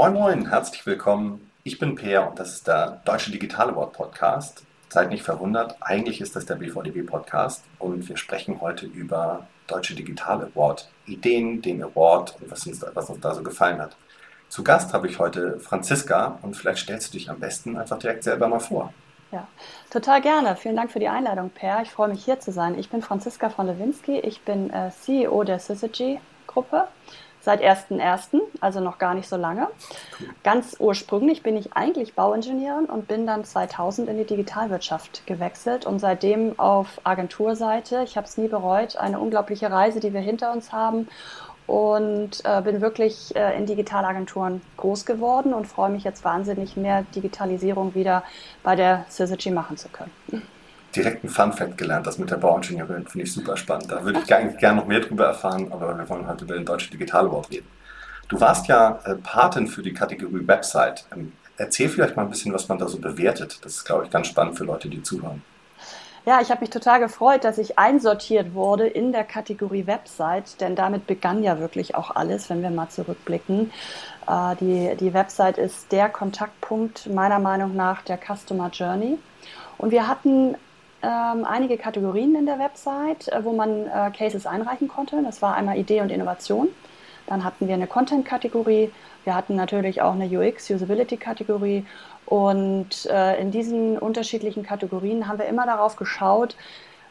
Moin Moin, herzlich willkommen. Ich bin Peer und das ist der Deutsche Digital Award Podcast. Seid nicht verwundert, eigentlich ist das der BVDW Podcast und wir sprechen heute über Deutsche Digital Award, Ideen, den Award und was uns, was uns da so gefallen hat. Zu Gast habe ich heute Franziska und vielleicht stellst du dich am besten einfach direkt selber mal vor. Ja, total gerne. Vielen Dank für die Einladung, Per. Ich freue mich hier zu sein. Ich bin Franziska von Lewinsky. Ich bin äh, CEO der Syzygy-Gruppe seit 1.1., also noch gar nicht so lange. Ganz ursprünglich bin ich eigentlich Bauingenieurin und bin dann 2000 in die Digitalwirtschaft gewechselt und seitdem auf Agenturseite. Ich habe es nie bereut. Eine unglaubliche Reise, die wir hinter uns haben und äh, bin wirklich äh, in Digitalagenturen groß geworden und freue mich jetzt wahnsinnig, mehr Digitalisierung wieder bei der Syzygy machen zu können. Direkt ein Fun-Fact gelernt, das mit der Bauingenieurin finde ich super spannend. Da würde ich gerne gern noch mehr drüber erfahren, aber wir wollen heute über den Deutschen Digital Award reden. Du warst ja äh, Patin für die Kategorie Website. Ähm, erzähl vielleicht mal ein bisschen, was man da so bewertet. Das ist, glaube ich, ganz spannend für Leute, die zuhören. Ja, ich habe mich total gefreut, dass ich einsortiert wurde in der Kategorie Website, denn damit begann ja wirklich auch alles, wenn wir mal zurückblicken. Äh, die, die Website ist der Kontaktpunkt meiner Meinung nach der Customer Journey. Und wir hatten ähm, einige Kategorien in der Website, äh, wo man äh, Cases einreichen konnte. Das war einmal Idee und Innovation. Dann hatten wir eine Content-Kategorie. Wir hatten natürlich auch eine UX-Usability-Kategorie und äh, in diesen unterschiedlichen Kategorien haben wir immer darauf geschaut,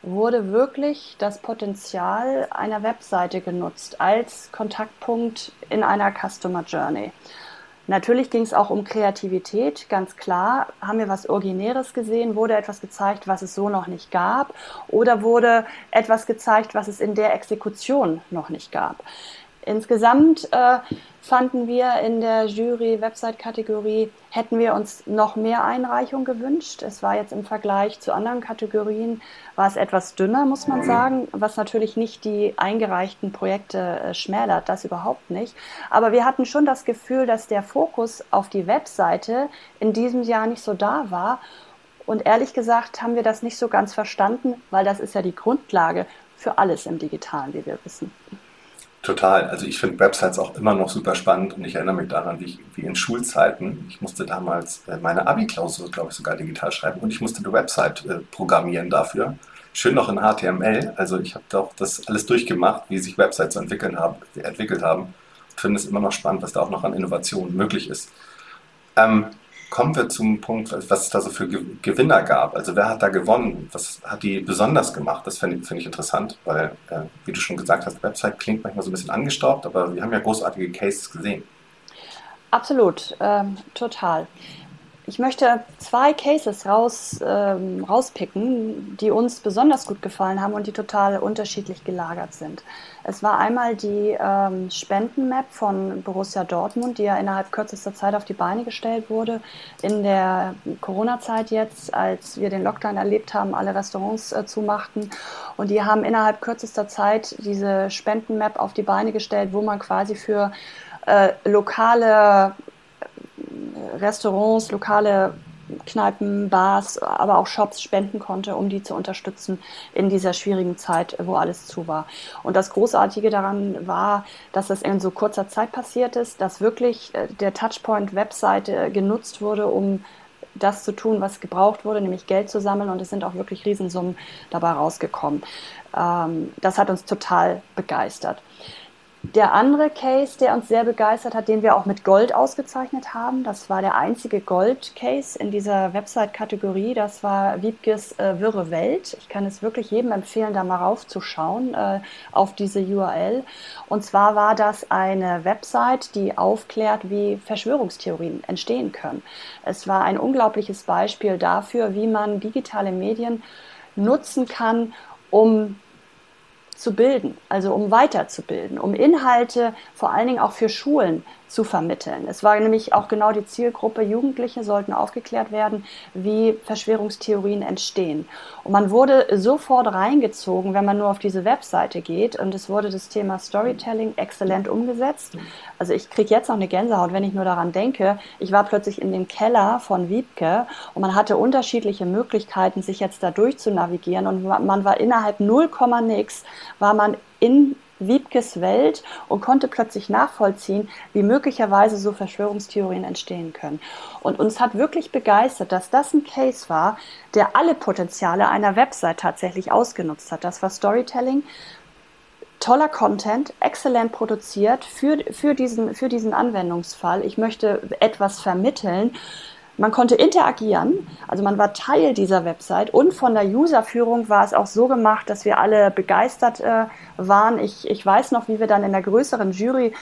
wurde wirklich das Potenzial einer Webseite genutzt als Kontaktpunkt in einer Customer Journey. Natürlich ging es auch um Kreativität, ganz klar. Haben wir was Originäres gesehen? Wurde etwas gezeigt, was es so noch nicht gab? Oder wurde etwas gezeigt, was es in der Exekution noch nicht gab? Insgesamt äh, fanden wir in der Jury-Website-Kategorie, hätten wir uns noch mehr Einreichungen gewünscht. Es war jetzt im Vergleich zu anderen Kategorien, war es etwas dünner, muss man sagen, was natürlich nicht die eingereichten Projekte äh, schmälert, das überhaupt nicht. Aber wir hatten schon das Gefühl, dass der Fokus auf die Webseite in diesem Jahr nicht so da war. Und ehrlich gesagt haben wir das nicht so ganz verstanden, weil das ist ja die Grundlage für alles im Digitalen, wie wir wissen. Total. Also ich finde Websites auch immer noch super spannend und ich erinnere mich daran, wie, ich, wie in Schulzeiten, ich musste damals äh, meine Abi-Klausur, glaube ich, sogar digital schreiben und ich musste eine Website äh, programmieren dafür. Schön noch in HTML. Also ich habe doch das alles durchgemacht, wie sich Websites entwickeln haben, entwickelt haben. Ich finde es immer noch spannend, was da auch noch an Innovationen möglich ist. Ähm, kommen wir zum Punkt, was es da so für Gewinner gab. Also wer hat da gewonnen? Was hat die besonders gemacht? Das finde find ich interessant, weil, äh, wie du schon gesagt hast, Website klingt manchmal so ein bisschen angestaubt, aber wir haben ja großartige Cases gesehen. Absolut, ähm, total. Ich möchte zwei Cases raus, ähm, rauspicken, die uns besonders gut gefallen haben und die total unterschiedlich gelagert sind. Es war einmal die ähm, Spendenmap von Borussia Dortmund, die ja innerhalb kürzester Zeit auf die Beine gestellt wurde. In der Corona-Zeit jetzt, als wir den Lockdown erlebt haben, alle Restaurants äh, zumachten. Und die haben innerhalb kürzester Zeit diese Spendenmap auf die Beine gestellt, wo man quasi für äh, lokale Restaurants, lokale Kneipen, Bars, aber auch Shops spenden konnte, um die zu unterstützen in dieser schwierigen Zeit, wo alles zu war. Und das Großartige daran war, dass das in so kurzer Zeit passiert ist, dass wirklich äh, der Touchpoint-Webseite genutzt wurde, um das zu tun, was gebraucht wurde, nämlich Geld zu sammeln. Und es sind auch wirklich Riesensummen dabei rausgekommen. Ähm, das hat uns total begeistert. Der andere Case, der uns sehr begeistert hat, den wir auch mit Gold ausgezeichnet haben, das war der einzige Gold-Case in dieser Website-Kategorie. Das war Wiebkes äh, Wirre Welt. Ich kann es wirklich jedem empfehlen, da mal raufzuschauen äh, auf diese URL. Und zwar war das eine Website, die aufklärt, wie Verschwörungstheorien entstehen können. Es war ein unglaubliches Beispiel dafür, wie man digitale Medien nutzen kann, um zu bilden, also um weiterzubilden, um Inhalte vor allen Dingen auch für Schulen zu vermitteln. Es war nämlich auch genau die Zielgruppe, Jugendliche sollten aufgeklärt werden, wie Verschwörungstheorien entstehen. Und man wurde sofort reingezogen, wenn man nur auf diese Webseite geht. Und es wurde das Thema Storytelling exzellent umgesetzt. Also ich kriege jetzt noch eine Gänsehaut, wenn ich nur daran denke. Ich war plötzlich in dem Keller von Wiebke und man hatte unterschiedliche Möglichkeiten, sich jetzt da durch zu navigieren. Und man war innerhalb 0, nix, war man in Wiebkes Welt und konnte plötzlich nachvollziehen, wie möglicherweise so Verschwörungstheorien entstehen können. Und uns hat wirklich begeistert, dass das ein Case war, der alle Potenziale einer Website tatsächlich ausgenutzt hat. Das war Storytelling, toller Content, exzellent produziert für, für, diesen, für diesen Anwendungsfall. Ich möchte etwas vermitteln. Man konnte interagieren, also man war Teil dieser Website und von der Userführung war es auch so gemacht, dass wir alle begeistert äh, waren. Ich, ich weiß noch, wie wir dann in der größeren Jury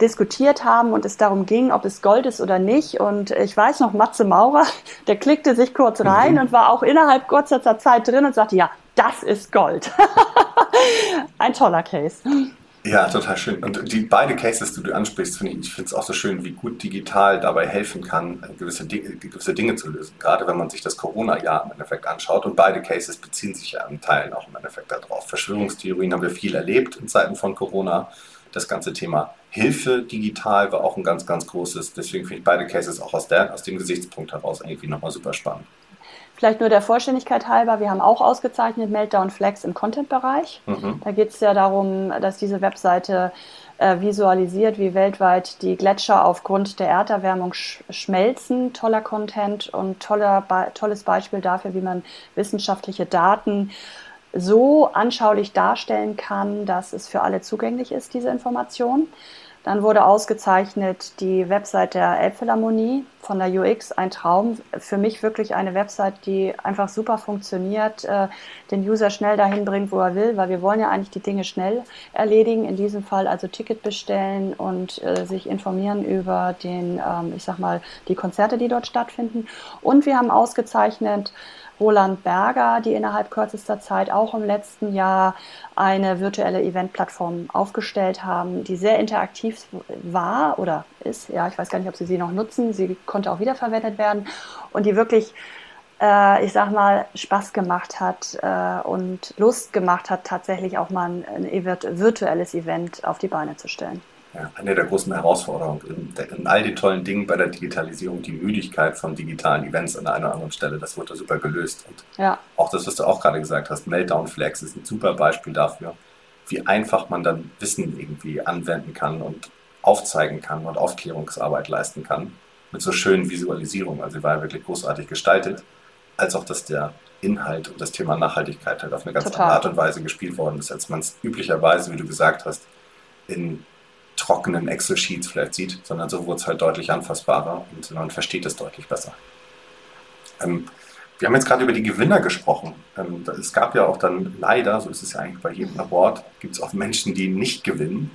diskutiert haben und es darum ging, ob es Gold ist oder nicht. Und ich weiß noch, Matze Maurer, der klickte sich kurz rein mhm. und war auch innerhalb kurzer Zeit drin und sagte, ja, das ist Gold. Ein toller Case. Ja, total schön. Und die beide Cases, die du ansprichst, finde ich, ich finde es auch so schön, wie gut digital dabei helfen kann, gewisse Dinge, gewisse Dinge zu lösen. Gerade wenn man sich das Corona-Jahr im Endeffekt anschaut. Und beide Cases beziehen sich ja in Teilen auch im Endeffekt darauf. Verschwörungstheorien haben wir viel erlebt in Zeiten von Corona. Das ganze Thema Hilfe digital war auch ein ganz, ganz großes. Deswegen finde ich beide Cases auch aus, der, aus dem Gesichtspunkt heraus irgendwie nochmal super spannend. Vielleicht nur der Vollständigkeit halber, wir haben auch ausgezeichnet Meltdown Flex im Content-Bereich. Mhm. Da geht es ja darum, dass diese Webseite äh, visualisiert, wie weltweit die Gletscher aufgrund der Erderwärmung sch schmelzen. Toller Content und toller, Be tolles Beispiel dafür, wie man wissenschaftliche Daten so anschaulich darstellen kann, dass es für alle zugänglich ist, diese Information. Dann wurde ausgezeichnet die Website der Elbphilharmonie von der UX, ein Traum. Für mich wirklich eine Website, die einfach super funktioniert, äh, den User schnell dahin bringt, wo er will, weil wir wollen ja eigentlich die Dinge schnell erledigen. In diesem Fall also Ticket bestellen und äh, sich informieren über den, ähm, ich sag mal, die Konzerte, die dort stattfinden. Und wir haben ausgezeichnet Roland Berger, die innerhalb kürzester Zeit auch im letzten Jahr eine virtuelle Eventplattform aufgestellt haben, die sehr interaktiv war oder ist. Ja, ich weiß gar nicht, ob sie sie noch nutzen. Sie konnte auch wiederverwendet werden und die wirklich, äh, ich sag mal, Spaß gemacht hat äh, und Lust gemacht hat, tatsächlich auch mal ein, ein virtuelles Event auf die Beine zu stellen ja, eine der großen Herausforderungen in, in, all den tollen Dingen bei der Digitalisierung, die Müdigkeit von digitalen Events an einer oder anderen Stelle, das wurde super gelöst. Und ja. auch das, was du auch gerade gesagt hast, Meltdown Flags ist ein super Beispiel dafür, wie einfach man dann Wissen irgendwie anwenden kann und aufzeigen kann und Aufklärungsarbeit leisten kann mit so schönen Visualisierungen. Also sie war ja wirklich großartig gestaltet, als auch, dass der Inhalt und das Thema Nachhaltigkeit halt auf eine ganz Total. andere Art und Weise gespielt worden ist, als man es üblicherweise, wie du gesagt hast, in trockenen Excel-Sheets vielleicht sieht, sondern so wurde es halt deutlich anfassbarer und man versteht es deutlich besser. Ähm, wir haben jetzt gerade über die Gewinner gesprochen. Ähm, es gab ja auch dann leider, so ist es ja eigentlich bei jedem Award, gibt es auch Menschen, die nicht gewinnen.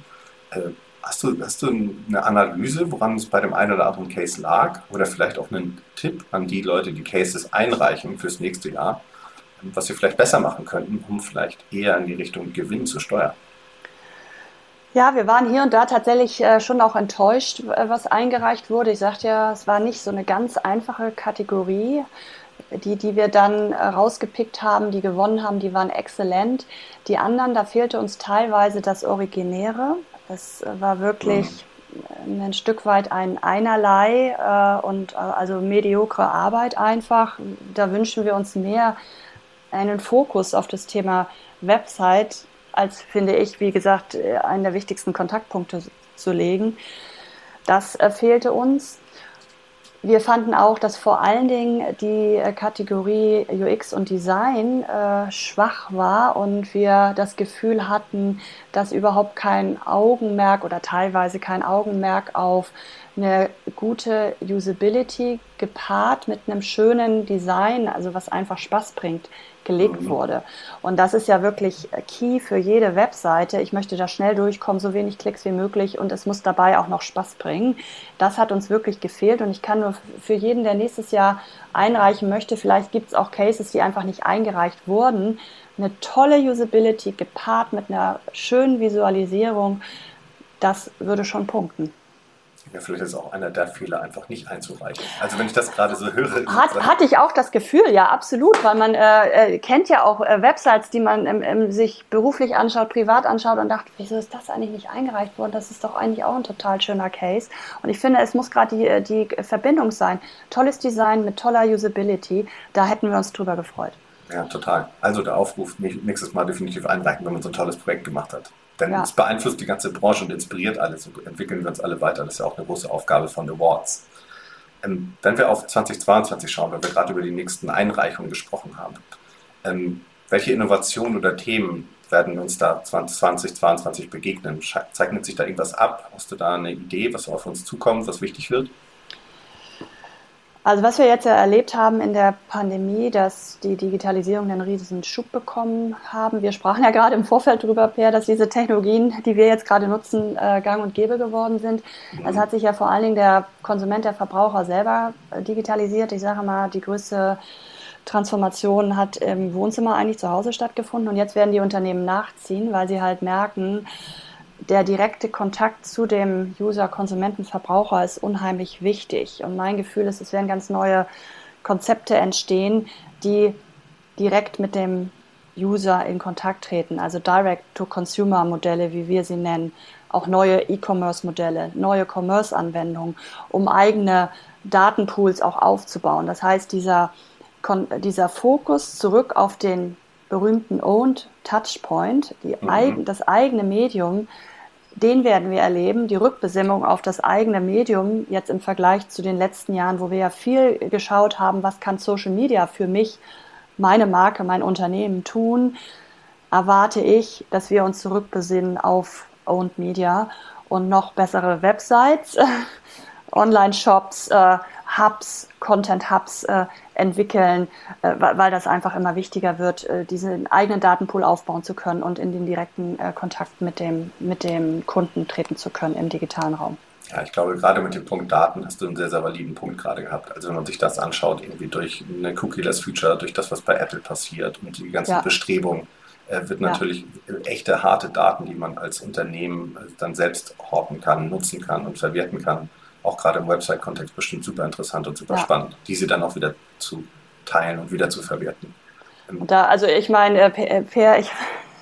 Äh, hast, du, hast du eine Analyse, woran es bei dem einen oder anderen Case lag? Oder vielleicht auch einen Tipp an die Leute, die Cases einreichen fürs nächste Jahr, was sie vielleicht besser machen könnten, um vielleicht eher in die Richtung Gewinn zu steuern? Ja, wir waren hier und da tatsächlich äh, schon auch enttäuscht, was eingereicht wurde. Ich sagte ja, es war nicht so eine ganz einfache Kategorie. Die, die wir dann äh, rausgepickt haben, die gewonnen haben, die waren exzellent. Die anderen, da fehlte uns teilweise das Originäre. Es war wirklich mhm. ein Stück weit ein Einerlei äh, und also mediokre Arbeit einfach. Da wünschen wir uns mehr einen Fokus auf das Thema Website als, finde ich, wie gesagt, äh, einen der wichtigsten Kontaktpunkte zu legen. Das äh, fehlte uns. Wir fanden auch, dass vor allen Dingen die äh, Kategorie UX und Design äh, schwach war und wir das Gefühl hatten, dass überhaupt kein Augenmerk oder teilweise kein Augenmerk auf eine gute Usability gepaart mit einem schönen Design, also was einfach Spaß bringt, gelegt mhm. wurde. Und das ist ja wirklich key für jede Webseite. Ich möchte da schnell durchkommen, so wenig Klicks wie möglich und es muss dabei auch noch Spaß bringen. Das hat uns wirklich gefehlt und ich kann nur für jeden, der nächstes Jahr einreichen möchte, vielleicht gibt es auch Cases, die einfach nicht eingereicht wurden, eine tolle Usability gepaart mit einer schönen Visualisierung, das würde schon punkten. Ja, vielleicht ist auch einer der Fehler, einfach nicht einzureichen. Also wenn ich das gerade so höre. Hat, hatte ich auch das Gefühl, ja, absolut, weil man äh, äh, kennt ja auch äh, Websites, die man ähm, ähm, sich beruflich anschaut, privat anschaut und dachte, wieso ist das eigentlich nicht eingereicht worden? Das ist doch eigentlich auch ein total schöner Case. Und ich finde, es muss gerade die, äh, die Verbindung sein. Tolles Design mit toller Usability, da hätten wir uns drüber gefreut. Ja, total. Also der Aufruf, nächstes Mal definitiv einreichen, wenn man so ein tolles Projekt gemacht hat Denn ja. es beeinflusst die ganze Branche und inspiriert alles und entwickeln wir uns alle weiter. Das ist ja auch eine große Aufgabe von Awards. Ähm, wenn wir auf 2022 schauen, weil wir gerade über die nächsten Einreichungen gesprochen haben, ähm, welche Innovationen oder Themen werden uns da 2022 begegnen? Zeichnet sich da irgendwas ab? Hast du da eine Idee, was auf uns zukommt, was wichtig wird? Also was wir jetzt erlebt haben in der Pandemie, dass die Digitalisierung einen riesigen Schub bekommen haben. Wir sprachen ja gerade im Vorfeld darüber, Per, dass diese Technologien, die wir jetzt gerade nutzen, äh, gang und gäbe geworden sind. Es hat sich ja vor allen Dingen der Konsument, der Verbraucher selber äh, digitalisiert. Ich sage mal, die größte Transformation hat im Wohnzimmer eigentlich zu Hause stattgefunden und jetzt werden die Unternehmen nachziehen, weil sie halt merken, der direkte Kontakt zu dem User, Konsumenten, Verbraucher ist unheimlich wichtig. Und mein Gefühl ist, es werden ganz neue Konzepte entstehen, die direkt mit dem User in Kontakt treten. Also Direct-to-Consumer-Modelle, wie wir sie nennen. Auch neue E-Commerce-Modelle, neue Commerce-Anwendungen, um eigene Datenpools auch aufzubauen. Das heißt, dieser, dieser Fokus zurück auf den berühmten Owned Touchpoint, mhm. eig das eigene Medium, den werden wir erleben, die Rückbesinnung auf das eigene Medium, jetzt im Vergleich zu den letzten Jahren, wo wir ja viel geschaut haben, was kann Social Media für mich, meine Marke, mein Unternehmen tun, erwarte ich, dass wir uns zurückbesinnen auf Owned Media und noch bessere Websites, Online-Shops, äh, Hubs, Content-Hubs äh, entwickeln, äh, weil das einfach immer wichtiger wird, äh, diesen eigenen Datenpool aufbauen zu können und in den direkten äh, Kontakt mit dem, mit dem Kunden treten zu können im digitalen Raum. Ja, ich glaube, gerade mit dem Punkt Daten hast du einen sehr, sehr validen Punkt gerade gehabt. Also wenn man sich das anschaut, irgendwie durch eine Cookie-less-Feature, durch das, was bei Apple passiert und die ganzen ja. Bestrebungen, äh, wird natürlich ja. echte, harte Daten, die man als Unternehmen dann selbst horten kann, nutzen kann und verwerten kann, auch gerade im Website-Kontext bestimmt super interessant und super ja. spannend, diese dann auch wieder zu teilen und wieder zu verwerten. Und da, also ich meine, äh, äh, Per, ich,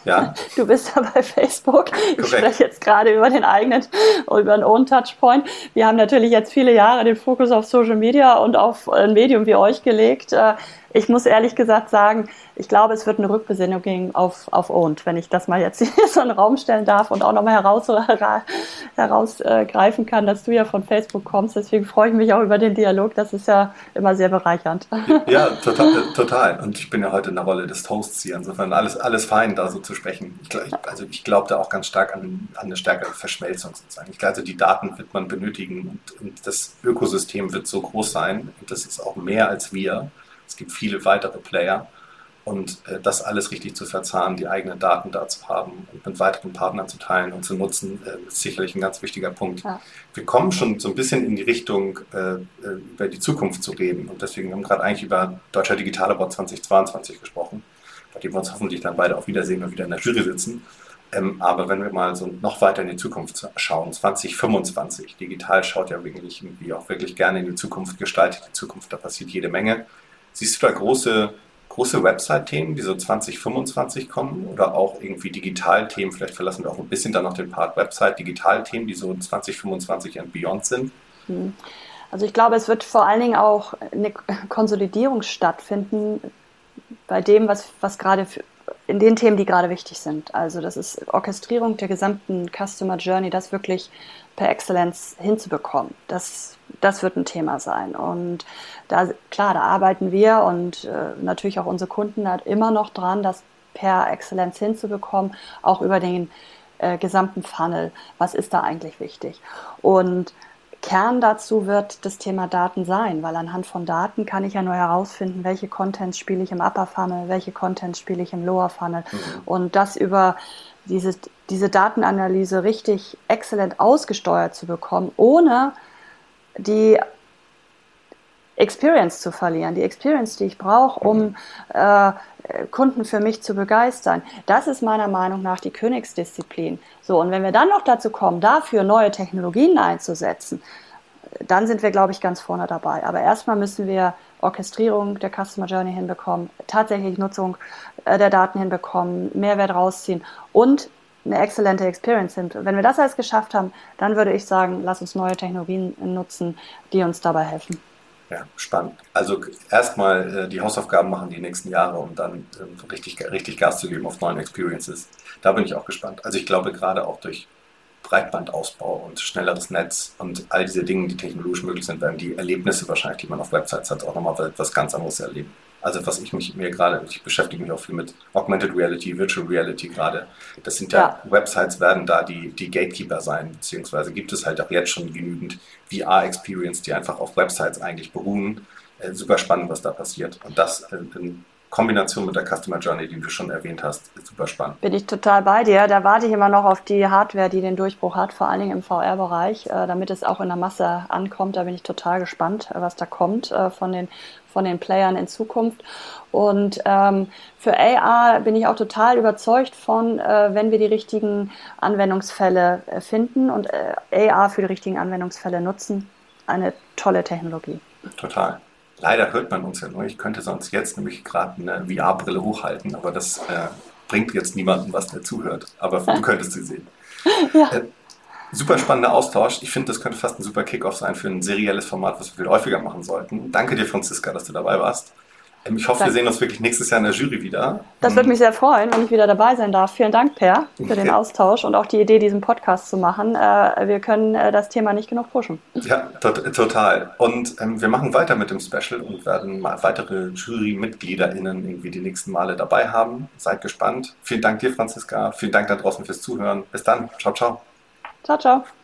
ja. du bist ja bei Facebook. Ich spreche jetzt gerade über den eigenen, über den Own Touchpoint. Wir haben natürlich jetzt viele Jahre den Fokus auf Social Media und auf ein Medium wie euch gelegt. Äh, ich muss ehrlich gesagt sagen, ich glaube, es wird eine Rückbesinnung gehen auf, auf Owned, wenn ich das mal jetzt hier so in den Raum stellen darf und auch nochmal heraus, herausgreifen kann, dass du ja von Facebook kommst. Deswegen freue ich mich auch über den Dialog. Das ist ja immer sehr bereichernd. Ja, total. total. Und ich bin ja heute in der Rolle des Hosts hier. Insofern alles, alles fein, da so zu sprechen. Ich, also ich glaube da auch ganz stark an, an eine stärkere Verschmelzung sozusagen. Ich glaube, also die Daten wird man benötigen und, und das Ökosystem wird so groß sein. Und das ist auch mehr als wir. Es gibt viele weitere Player. Und äh, das alles richtig zu verzahnen, die eigenen Daten da zu haben und mit weiteren Partnern zu teilen und zu nutzen, äh, ist sicherlich ein ganz wichtiger Punkt. Ja. Wir kommen schon so ein bisschen in die Richtung, äh, äh über die Zukunft zu reden. Und deswegen haben wir gerade eigentlich über Deutscher Digital Award 2022 gesprochen, bei dem wir uns hoffentlich dann beide auch wiedersehen und wieder in der Jury sitzen. Ähm, aber wenn wir mal so noch weiter in die Zukunft schauen, 2025, digital schaut ja wirklich irgendwie auch wirklich gerne in die Zukunft, gestaltet die Zukunft, da passiert jede Menge. Siehst du da große, große Website-Themen, die so 2025 kommen oder auch irgendwie Digital-Themen? Vielleicht verlassen wir auch ein bisschen dann noch den Part Website, Digital-Themen, die so 2025 und beyond sind. Hm. Also ich glaube, es wird vor allen Dingen auch eine Konsolidierung stattfinden bei dem, was, was gerade für, in den Themen, die gerade wichtig sind. Also das ist Orchestrierung der gesamten Customer Journey, das wirklich per Exzellenz hinzubekommen. Das, das wird ein Thema sein. Und da, klar, da arbeiten wir und äh, natürlich auch unsere Kunden da immer noch dran, das per Exzellenz hinzubekommen, auch über den äh, gesamten Funnel. Was ist da eigentlich wichtig? Und Kern dazu wird das Thema Daten sein, weil anhand von Daten kann ich ja nur herausfinden, welche Contents spiele ich im Upper Funnel, welche Contents spiele ich im Lower Funnel. Mhm. Und das über diese, diese Datenanalyse richtig exzellent ausgesteuert zu bekommen, ohne die Experience zu verlieren, die Experience, die ich brauche, um äh, Kunden für mich zu begeistern. Das ist meiner Meinung nach die Königsdisziplin. So, und wenn wir dann noch dazu kommen, dafür neue Technologien einzusetzen, dann sind wir, glaube ich, ganz vorne dabei. Aber erstmal müssen wir Orchestrierung der Customer Journey hinbekommen, tatsächlich Nutzung äh, der Daten hinbekommen, Mehrwert rausziehen und eine exzellente Experience sind. Wenn wir das alles geschafft haben, dann würde ich sagen, lass uns neue Technologien nutzen, die uns dabei helfen. Ja, spannend. Also erstmal äh, die Hausaufgaben machen die nächsten Jahre, um dann äh, richtig, richtig Gas zu geben auf neuen Experiences. Da bin ich auch gespannt. Also ich glaube gerade auch durch Breitbandausbau und schnelleres Netz und all diese Dinge, die technologisch möglich sind, werden die Erlebnisse wahrscheinlich, die man auf Websites hat, auch nochmal etwas ganz anderes erleben. Also was ich mich mir gerade, ich beschäftige mich auch viel mit Augmented Reality, Virtual Reality gerade. Das sind ja, ja, Websites werden da die, die Gatekeeper sein, beziehungsweise gibt es halt auch jetzt schon genügend VR-Experience, die einfach auf Websites eigentlich beruhen. Äh, super spannend, was da passiert. Und das äh, in Kombination mit der Customer Journey, die du schon erwähnt hast, ist super spannend. Bin ich total bei dir. Da warte ich immer noch auf die Hardware, die den Durchbruch hat, vor allen Dingen im VR-Bereich, äh, damit es auch in der Masse ankommt. Da bin ich total gespannt, äh, was da kommt äh, von den von den Playern in Zukunft. Und ähm, für AR bin ich auch total überzeugt von, äh, wenn wir die richtigen Anwendungsfälle finden und äh, AR für die richtigen Anwendungsfälle nutzen. Eine tolle Technologie. Total. Leider hört man uns ja nur. Ich könnte sonst jetzt nämlich gerade eine VR-Brille hochhalten, aber das äh, bringt jetzt niemandem was, der zuhört. Aber du könntest sie sehen. Ja. Äh, super spannender Austausch. Ich finde, das könnte fast ein super Kickoff sein für ein serielles Format, was wir viel häufiger machen sollten. Danke dir, Franziska, dass du dabei warst. Ähm, ich hoffe, wir sehen uns wirklich nächstes Jahr in der Jury wieder. Das würde mhm. mich sehr freuen, wenn ich wieder dabei sein darf. Vielen Dank, Per, für den Austausch und auch die Idee, diesen Podcast zu machen. Äh, wir können äh, das Thema nicht genug pushen. Ja, total. Und ähm, wir machen weiter mit dem Special und werden mal weitere Jury-MitgliederInnen irgendwie die nächsten Male dabei haben. Seid gespannt. Vielen Dank dir, Franziska. Vielen Dank da draußen fürs Zuhören. Bis dann. Ciao, ciao. Ciao, ciao.